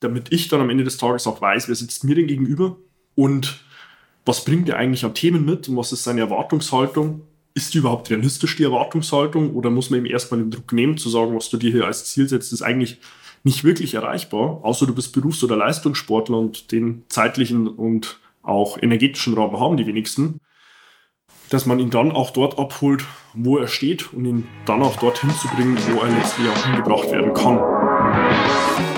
damit ich dann am Ende des Tages auch weiß, wer sitzt mir denn gegenüber und was bringt er eigentlich an Themen mit und was ist seine Erwartungshaltung. Ist die überhaupt realistisch, die Erwartungshaltung, oder muss man ihm erstmal den Druck nehmen, zu sagen, was du dir hier als Ziel setzt, ist eigentlich nicht wirklich erreichbar, außer du bist Berufs- oder Leistungssportler und den zeitlichen und auch energetischen Raum haben die wenigsten, dass man ihn dann auch dort abholt, wo er steht und ihn dann auch dorthin zu bringen, wo er letztlich auch hingebracht werden kann.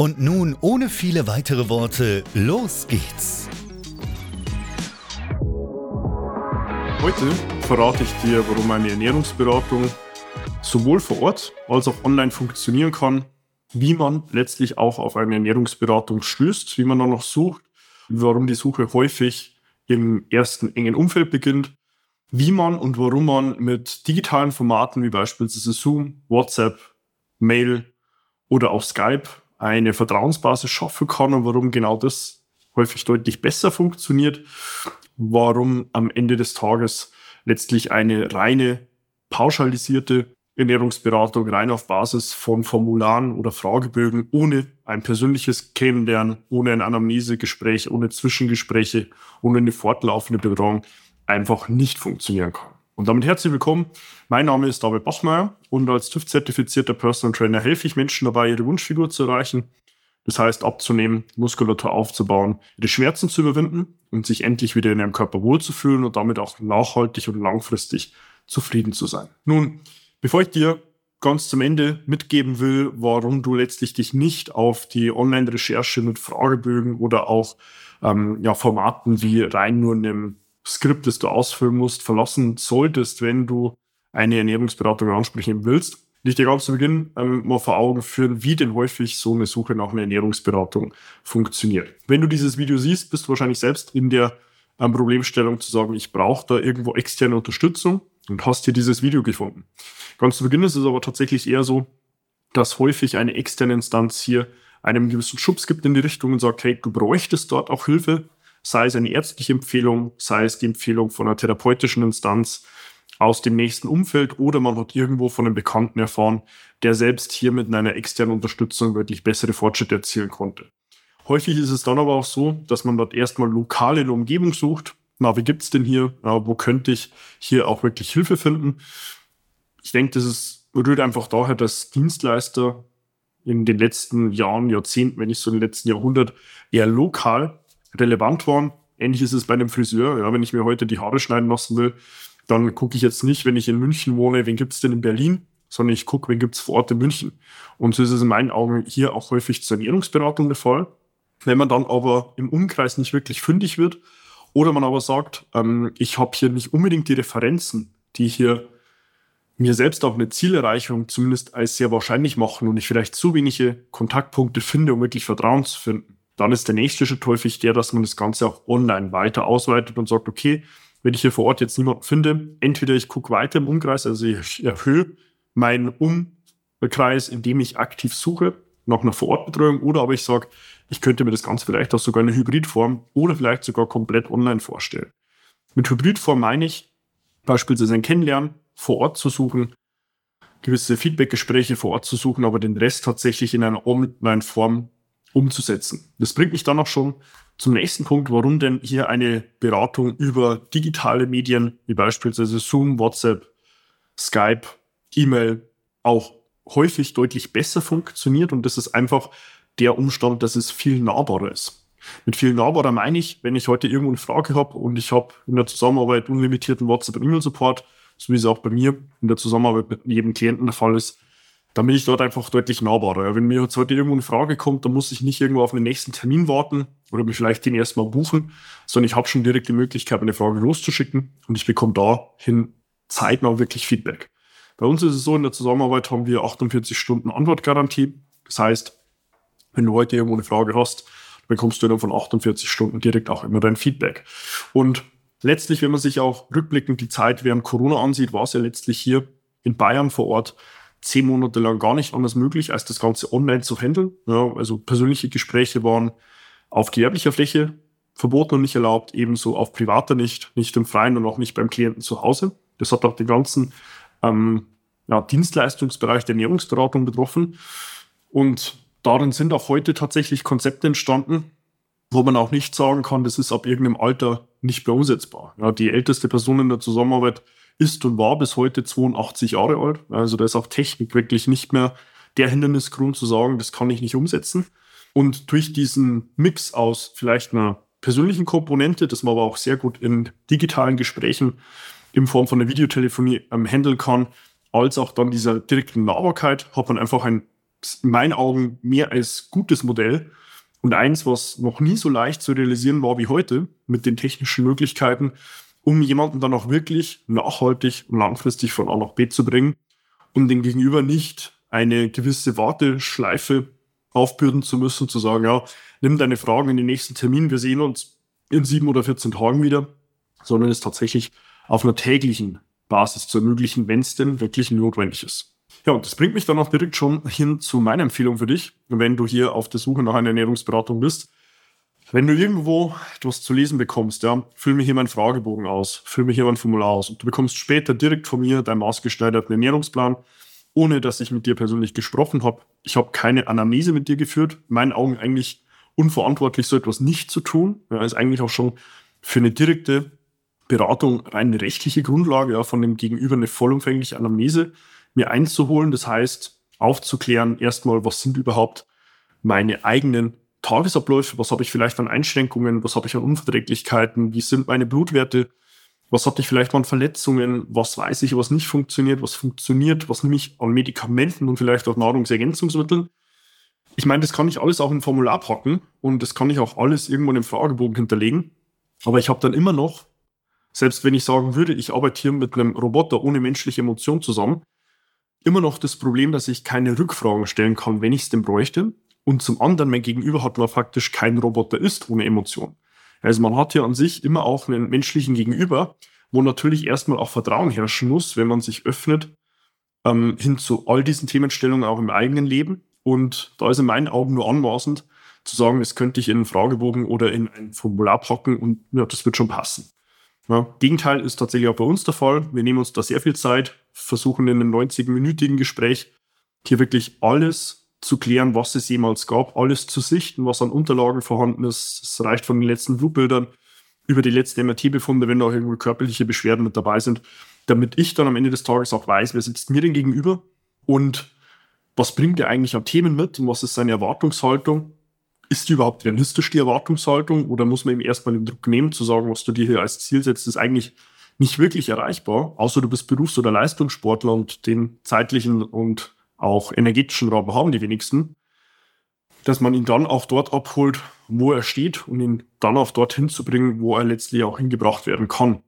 Und nun, ohne viele weitere Worte, los geht's! Heute verrate ich dir, warum eine Ernährungsberatung sowohl vor Ort als auch online funktionieren kann, wie man letztlich auch auf eine Ernährungsberatung stößt, wie man dann noch sucht, warum die Suche häufig im ersten engen Umfeld beginnt, wie man und warum man mit digitalen Formaten wie beispielsweise Zoom, WhatsApp, Mail oder auch Skype eine Vertrauensbasis schaffen kann und warum genau das häufig deutlich besser funktioniert, warum am Ende des Tages letztlich eine reine pauschalisierte Ernährungsberatung rein auf Basis von Formularen oder Fragebögen ohne ein persönliches Kennenlernen, ohne ein Anamnesegespräch, ohne Zwischengespräche, ohne eine fortlaufende Betreuung einfach nicht funktionieren kann. Und damit herzlich willkommen. Mein Name ist David Bachmeier und als TÜV-zertifizierter Personal Trainer helfe ich Menschen dabei, ihre Wunschfigur zu erreichen. Das heißt, abzunehmen, Muskulatur aufzubauen, ihre Schmerzen zu überwinden und sich endlich wieder in ihrem Körper wohlzufühlen und damit auch nachhaltig und langfristig zufrieden zu sein. Nun, bevor ich dir ganz zum Ende mitgeben will, warum du letztlich dich nicht auf die Online-Recherche mit Fragebögen oder auch ähm, ja, Formaten wie rein nur einem Skript, das du ausfüllen musst, verlassen solltest, wenn du eine Ernährungsberatung ansprechen willst. Ich dir ganz zu Beginn ähm, mal vor Augen führen, wie denn häufig so eine Suche nach einer Ernährungsberatung funktioniert. Wenn du dieses Video siehst, bist du wahrscheinlich selbst in der ähm, Problemstellung zu sagen, ich brauche da irgendwo externe Unterstützung und hast hier dieses Video gefunden. Ganz zu Beginn ist es aber tatsächlich eher so, dass häufig eine externe Instanz hier einem gewissen Schubs gibt in die Richtung und sagt, hey, du bräuchtest dort auch Hilfe, sei es eine ärztliche Empfehlung, sei es die Empfehlung von einer therapeutischen Instanz aus dem nächsten Umfeld oder man hat irgendwo von einem Bekannten erfahren, der selbst hier mit einer externen Unterstützung wirklich bessere Fortschritte erzielen konnte. Häufig ist es dann aber auch so, dass man dort erstmal lokal in der Umgebung sucht. Na, wie gibt's denn hier? Na, wo könnte ich hier auch wirklich Hilfe finden? Ich denke, das ist, rührt einfach daher, dass Dienstleister in den letzten Jahren, Jahrzehnten, wenn nicht so in den letzten Jahrhundert, eher lokal relevant waren. Ähnlich ist es bei einem Friseur. Ja, wenn ich mir heute die Haare schneiden lassen will, dann gucke ich jetzt nicht, wenn ich in München wohne, wen gibt es denn in Berlin, sondern ich gucke, wen gibt es vor Ort in München. Und so ist es in meinen Augen hier auch häufig zur Ernährungsberatung der Fall. Wenn man dann aber im Umkreis nicht wirklich fündig wird oder man aber sagt, ähm, ich habe hier nicht unbedingt die Referenzen, die hier mir selbst auch eine Zielerreichung zumindest als sehr wahrscheinlich machen und ich vielleicht zu wenige Kontaktpunkte finde, um wirklich Vertrauen zu finden, dann ist der nächste Schritt häufig der, dass man das Ganze auch online weiter ausweitet und sagt, okay, wenn ich hier vor Ort jetzt niemanden finde, entweder ich gucke weiter im Umkreis, also ich erhöhe meinen Umkreis, indem ich aktiv suche nach einer Vorortbetreuung, oder aber ich sage, ich könnte mir das Ganze vielleicht auch sogar in einer Hybridform oder vielleicht sogar komplett online vorstellen. Mit Hybridform meine ich beispielsweise ein Kennenlernen vor Ort zu suchen, gewisse Feedbackgespräche vor Ort zu suchen, aber den Rest tatsächlich in einer Online-Form umzusetzen. Das bringt mich dann auch schon zum nächsten Punkt, warum denn hier eine Beratung über digitale Medien wie beispielsweise Zoom, WhatsApp, Skype, E-Mail auch häufig deutlich besser funktioniert. Und das ist einfach der Umstand, dass es viel nahbarer ist. Mit viel nahbarer meine ich, wenn ich heute irgendwo eine Frage habe und ich habe in der Zusammenarbeit unlimitierten WhatsApp- und E-Mail-Support, so wie es auch bei mir in der Zusammenarbeit mit jedem Klienten der Fall ist, dann bin ich dort einfach deutlich nahbarer. Wenn mir jetzt heute irgendwo eine Frage kommt, dann muss ich nicht irgendwo auf den nächsten Termin warten oder mir vielleicht den erstmal buchen, sondern ich habe schon direkt die Möglichkeit, eine Frage loszuschicken und ich bekomme dahin zeitnah wirklich Feedback. Bei uns ist es so, in der Zusammenarbeit haben wir 48 Stunden Antwortgarantie. Das heißt, wenn du heute irgendwo eine Frage hast, bekommst du dann von 48 Stunden direkt auch immer dein Feedback. Und letztlich, wenn man sich auch rückblickend die Zeit während Corona ansieht, war es ja letztlich hier in Bayern vor Ort zehn Monate lang gar nicht anders möglich, als das Ganze online zu handeln. Ja, also persönliche Gespräche waren auf gewerblicher Fläche verboten und nicht erlaubt, ebenso auf privater nicht, nicht im Freien und auch nicht beim Klienten zu Hause. Das hat auch den ganzen ähm, ja, Dienstleistungsbereich der Ernährungsberatung betroffen. Und darin sind auch heute tatsächlich Konzepte entstanden, wo man auch nicht sagen kann, das ist ab irgendeinem Alter nicht mehr umsetzbar. Ja, die älteste Person in der Zusammenarbeit ist und war bis heute 82 Jahre alt. Also da ist auch Technik wirklich nicht mehr der Hindernisgrund zu sagen, das kann ich nicht umsetzen. Und durch diesen Mix aus vielleicht einer persönlichen Komponente, das man aber auch sehr gut in digitalen Gesprächen in Form von der Videotelefonie ähm, handeln kann, als auch dann dieser direkten Nahbarkeit, hat man einfach ein, in meinen Augen, mehr als gutes Modell. Und eins, was noch nie so leicht zu realisieren war wie heute, mit den technischen Möglichkeiten, um jemanden dann auch wirklich nachhaltig und langfristig von A nach B zu bringen, um den Gegenüber nicht eine gewisse Warteschleife aufbürden zu müssen, zu sagen, ja, nimm deine Fragen in den nächsten Termin, wir sehen uns in sieben oder 14 Tagen wieder, sondern es tatsächlich auf einer täglichen Basis zu ermöglichen, wenn es denn wirklich notwendig ist. Ja, und das bringt mich dann auch direkt schon hin zu meiner Empfehlung für dich, wenn du hier auf der Suche nach einer Ernährungsberatung bist. Wenn du irgendwo etwas zu lesen bekommst, ja, füll mir hier meinen Fragebogen aus, füll mir hier mein Formular aus und du bekommst später direkt von mir deinen maßgeschneiderten Ernährungsplan, ohne dass ich mit dir persönlich gesprochen habe. Ich habe keine Anamnese mit dir geführt. In meinen Augen eigentlich unverantwortlich, so etwas nicht zu tun. Ja, ist eigentlich auch schon für eine direkte Beratung rein eine rechtliche Grundlage, ja, von dem Gegenüber eine vollumfängliche Anamnese mir einzuholen. Das heißt, aufzuklären, erstmal, was sind überhaupt meine eigenen Tagesabläufe, was habe ich vielleicht an Einschränkungen, was habe ich an Unverträglichkeiten, wie sind meine Blutwerte, was hatte ich vielleicht an Verletzungen, was weiß ich, was nicht funktioniert, was funktioniert, was nehme ich an Medikamenten und vielleicht auch Nahrungsergänzungsmitteln. Ich meine, das kann ich alles auch in ein Formular packen und das kann ich auch alles irgendwo in einem Fragebogen hinterlegen. Aber ich habe dann immer noch, selbst wenn ich sagen würde, ich arbeite hier mit einem Roboter ohne menschliche Emotion zusammen, immer noch das Problem, dass ich keine Rückfragen stellen kann, wenn ich es denn bräuchte. Und zum anderen, mein Gegenüber hat man faktisch kein Roboter ist ohne Emotion. Also man hat ja an sich immer auch einen menschlichen Gegenüber, wo natürlich erstmal auch Vertrauen herrschen muss, wenn man sich öffnet, ähm, hin zu all diesen Themenstellungen auch im eigenen Leben. Und da ist in meinen Augen nur anmaßend zu sagen, das könnte ich in einen Fragebogen oder in ein Formular packen und ja, das wird schon passen. Ja, Gegenteil ist tatsächlich auch bei uns der Fall. Wir nehmen uns da sehr viel Zeit, versuchen in einem 90-minütigen Gespräch hier wirklich alles zu klären, was es jemals gab, alles zu sichten, was an Unterlagen vorhanden ist. Es reicht von den letzten Blutbildern über die letzten MRT-Befunde, wenn da auch irgendwie körperliche Beschwerden mit dabei sind, damit ich dann am Ende des Tages auch weiß, wer sitzt mir denn gegenüber und was bringt er eigentlich an Themen mit und was ist seine Erwartungshaltung? Ist die überhaupt realistisch, die Erwartungshaltung? Oder muss man ihm erstmal den Druck nehmen, zu sagen, was du dir hier als Ziel setzt, ist eigentlich nicht wirklich erreichbar, außer du bist Berufs- oder Leistungssportler und den zeitlichen und auch energetischen Raum haben die wenigsten, dass man ihn dann auch dort abholt, wo er steht und ihn dann auch dorthin zu bringen, wo er letztlich auch hingebracht werden kann.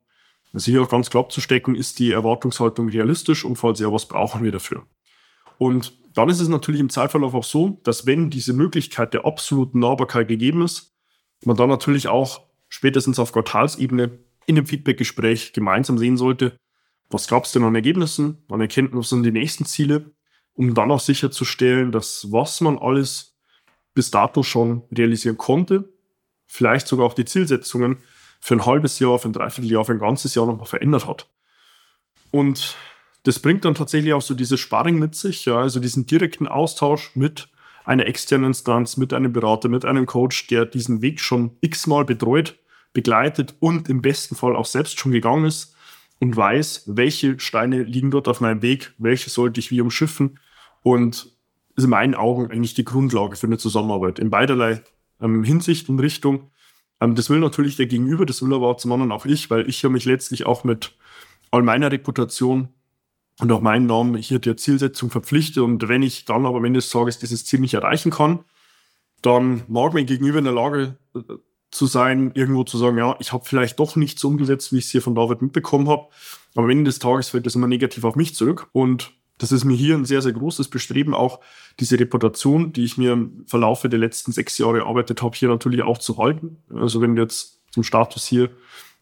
Also hier auch ganz klar abzustecken, ist die Erwartungshaltung realistisch und falls ja, was brauchen wir dafür? Und dann ist es natürlich im Zeitverlauf auch so, dass wenn diese Möglichkeit der absoluten Nahbarkeit gegeben ist, man dann natürlich auch spätestens auf Quartalsebene in dem Feedbackgespräch gemeinsam sehen sollte, was gab es denn an Ergebnissen, an Erkenntnissen die nächsten Ziele um dann auch sicherzustellen, dass was man alles bis dato schon realisieren konnte, vielleicht sogar auch die Zielsetzungen für ein halbes Jahr, für ein Dreivierteljahr, für ein ganzes Jahr nochmal verändert hat. Und das bringt dann tatsächlich auch so dieses Sparring mit sich, ja, also diesen direkten Austausch mit einer externen Instanz, mit einem Berater, mit einem Coach, der diesen Weg schon x-mal betreut, begleitet und im besten Fall auch selbst schon gegangen ist und weiß, welche Steine liegen dort auf meinem Weg, welche sollte ich wie umschiffen und ist in meinen Augen eigentlich die Grundlage für eine Zusammenarbeit in beiderlei ähm, Hinsicht und Richtung. Ähm, das will natürlich der Gegenüber, das will aber zum anderen auch ich, weil ich habe mich letztlich auch mit all meiner Reputation und auch meinen Namen hier der Zielsetzung verpflichte. Und wenn ich dann aber am Ende des Tages dieses Ziel nicht erreichen kann, dann mag mein Gegenüber in der Lage äh, zu sein, irgendwo zu sagen, ja, ich habe vielleicht doch nicht so umgesetzt, wie ich es hier von David mitbekommen habe. Aber am Ende des Tages fällt das immer negativ auf mich zurück. Und das ist mir hier ein sehr, sehr großes Bestreben, auch diese Reputation, die ich mir im Verlaufe der letzten sechs Jahre erarbeitet habe, hier natürlich auch zu halten. Also wenn du jetzt zum Status hier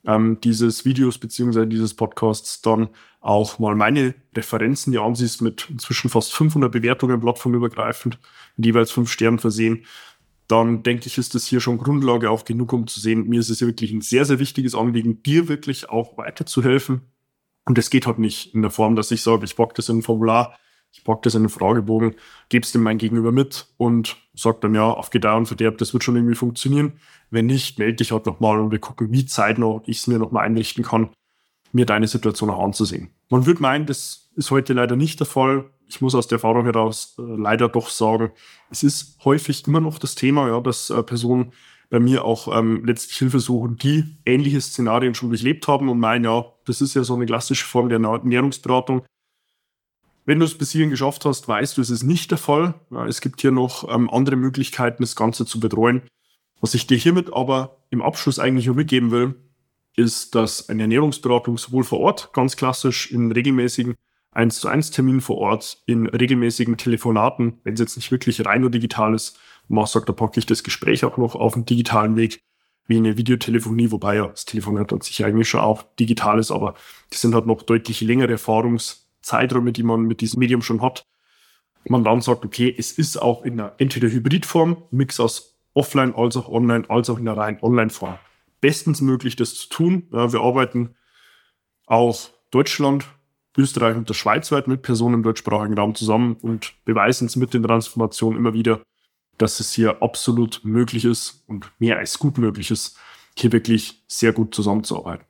ähm, dieses Videos beziehungsweise dieses Podcasts dann auch mal meine Referenzen dir ansiehst mit inzwischen fast 500 Bewertungen plattformübergreifend, mit jeweils fünf Sternen versehen, dann denke ich, ist das hier schon Grundlage auch genug, um zu sehen, mir ist es ja wirklich ein sehr, sehr wichtiges Anliegen, dir wirklich auch weiterzuhelfen. Und das geht halt nicht in der Form, dass ich sage, ich packe das in ein Formular, ich packe das in einen Fragebogen, gebe es dem mein Gegenüber mit und sage dann, ja, auf Gedeih und Verderb, das wird schon irgendwie funktionieren. Wenn nicht, melde dich halt nochmal und wir gucken, wie zeitnah ich es mir nochmal einrichten kann, mir deine Situation auch anzusehen. Man würde meinen, das ist heute leider nicht der Fall. Ich muss aus der Erfahrung heraus äh, leider doch sagen, es ist häufig immer noch das Thema, ja, dass äh, Personen bei mir auch ähm, letztlich Hilfe suchen, die ähnliche Szenarien schon durchlebt haben und meinen, ja, das ist ja so eine klassische Form der Ernährungsberatung. Wenn du es bis hierhin geschafft hast, weißt du, es ist nicht der Fall. Es gibt hier noch ähm, andere Möglichkeiten, das Ganze zu betreuen. Was ich dir hiermit aber im Abschluss eigentlich nur mitgeben will, ist, dass eine Ernährungsberatung sowohl vor Ort, ganz klassisch in regelmäßigen 1 zu 1 Terminen vor Ort, in regelmäßigen Telefonaten, wenn es jetzt nicht wirklich rein nur digital ist, man sagt, da packe ich das Gespräch auch noch auf den digitalen Weg, wie eine Videotelefonie, wobei ja das Telefonat an sich eigentlich schon auch digital ist, aber das sind halt noch deutlich längere Erfahrungszeiträume, die man mit diesem Medium schon hat. Man dann sagt, okay, es ist auch in einer entweder Hybridform, Mix aus offline als auch online, als auch in der rein Online-Form. Bestens möglich, das zu tun. Ja, wir arbeiten auch Deutschland, Österreich und der Schweiz weit mit Personen im deutschsprachigen Raum zusammen und beweisen es mit den Transformationen immer wieder, dass es hier absolut möglich ist und mehr als gut möglich ist, hier wirklich sehr gut zusammenzuarbeiten.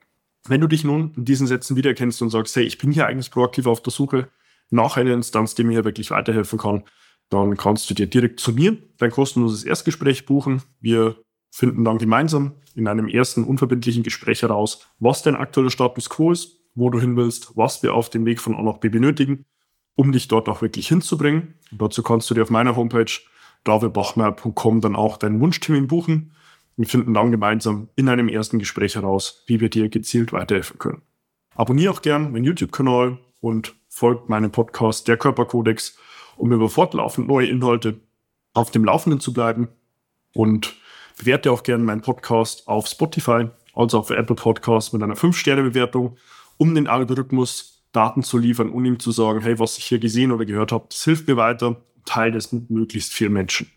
Wenn du dich nun in diesen Sätzen wiedererkennst und sagst, hey, ich bin hier eigentlich proaktiv auf der Suche nach einer Instanz, die mir hier wirklich weiterhelfen kann, dann kannst du dir direkt zu mir dein kostenloses Erstgespräch buchen. Wir finden dann gemeinsam in einem ersten unverbindlichen Gespräch heraus, was dein aktueller Status quo ist, wo du hin willst, was wir auf dem Weg von A nach B benötigen, um dich dort auch wirklich hinzubringen. Und dazu kannst du dir auf meiner Homepage davidbachmeier.com dann auch deinen Wunschtermin buchen. Wir finden dann gemeinsam in einem ersten Gespräch heraus, wie wir dir gezielt weiterhelfen können. Abonniere auch gern meinen YouTube-Kanal und folgt meinem Podcast Der Körperkodex um über fortlaufend neue Inhalte auf dem Laufenden zu bleiben. Und bewerte auch gerne meinen Podcast auf Spotify, also auf Apple Podcasts mit einer 5-Sterne-Bewertung, um den Algorithmus Daten zu liefern und ihm zu sagen, hey, was ich hier gesehen oder gehört habe, das hilft mir weiter, teile das mit möglichst vielen Menschen.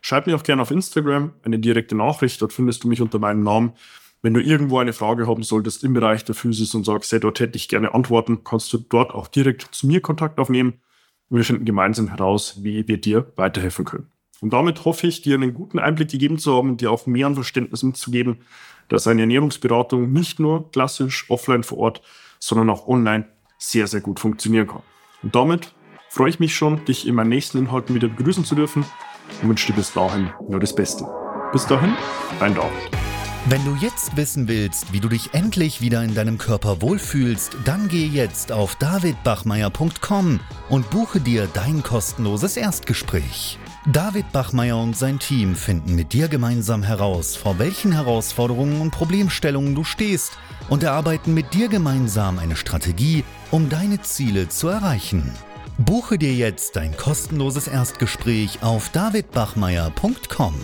Schreib mir auch gerne auf Instagram eine direkte Nachricht, dort findest du mich unter meinem Namen. Wenn du irgendwo eine Frage haben solltest im Bereich der Physis und sagst, hey, dort hätte ich gerne Antworten, kannst du dort auch direkt zu mir Kontakt aufnehmen und wir finden gemeinsam heraus, wie wir dir weiterhelfen können. Und damit hoffe ich, dir einen guten Einblick gegeben zu haben, dir auch mehr an Verständnis mitzugeben, dass eine Ernährungsberatung nicht nur klassisch offline vor Ort, sondern auch online sehr, sehr gut funktionieren kann. Und damit freue ich mich schon, dich in meinen nächsten Inhalten wieder begrüßen zu dürfen und wünsche dir bis dahin nur das Beste. Bis dahin, dein David. Wenn du jetzt wissen willst, wie du dich endlich wieder in deinem Körper wohlfühlst, dann geh jetzt auf davidbachmeier.com und buche dir dein kostenloses Erstgespräch. David Bachmeier und sein Team finden mit dir gemeinsam heraus, vor welchen Herausforderungen und Problemstellungen du stehst und erarbeiten mit dir gemeinsam eine Strategie, um deine Ziele zu erreichen. Buche dir jetzt dein kostenloses Erstgespräch auf davidbachmeier.com.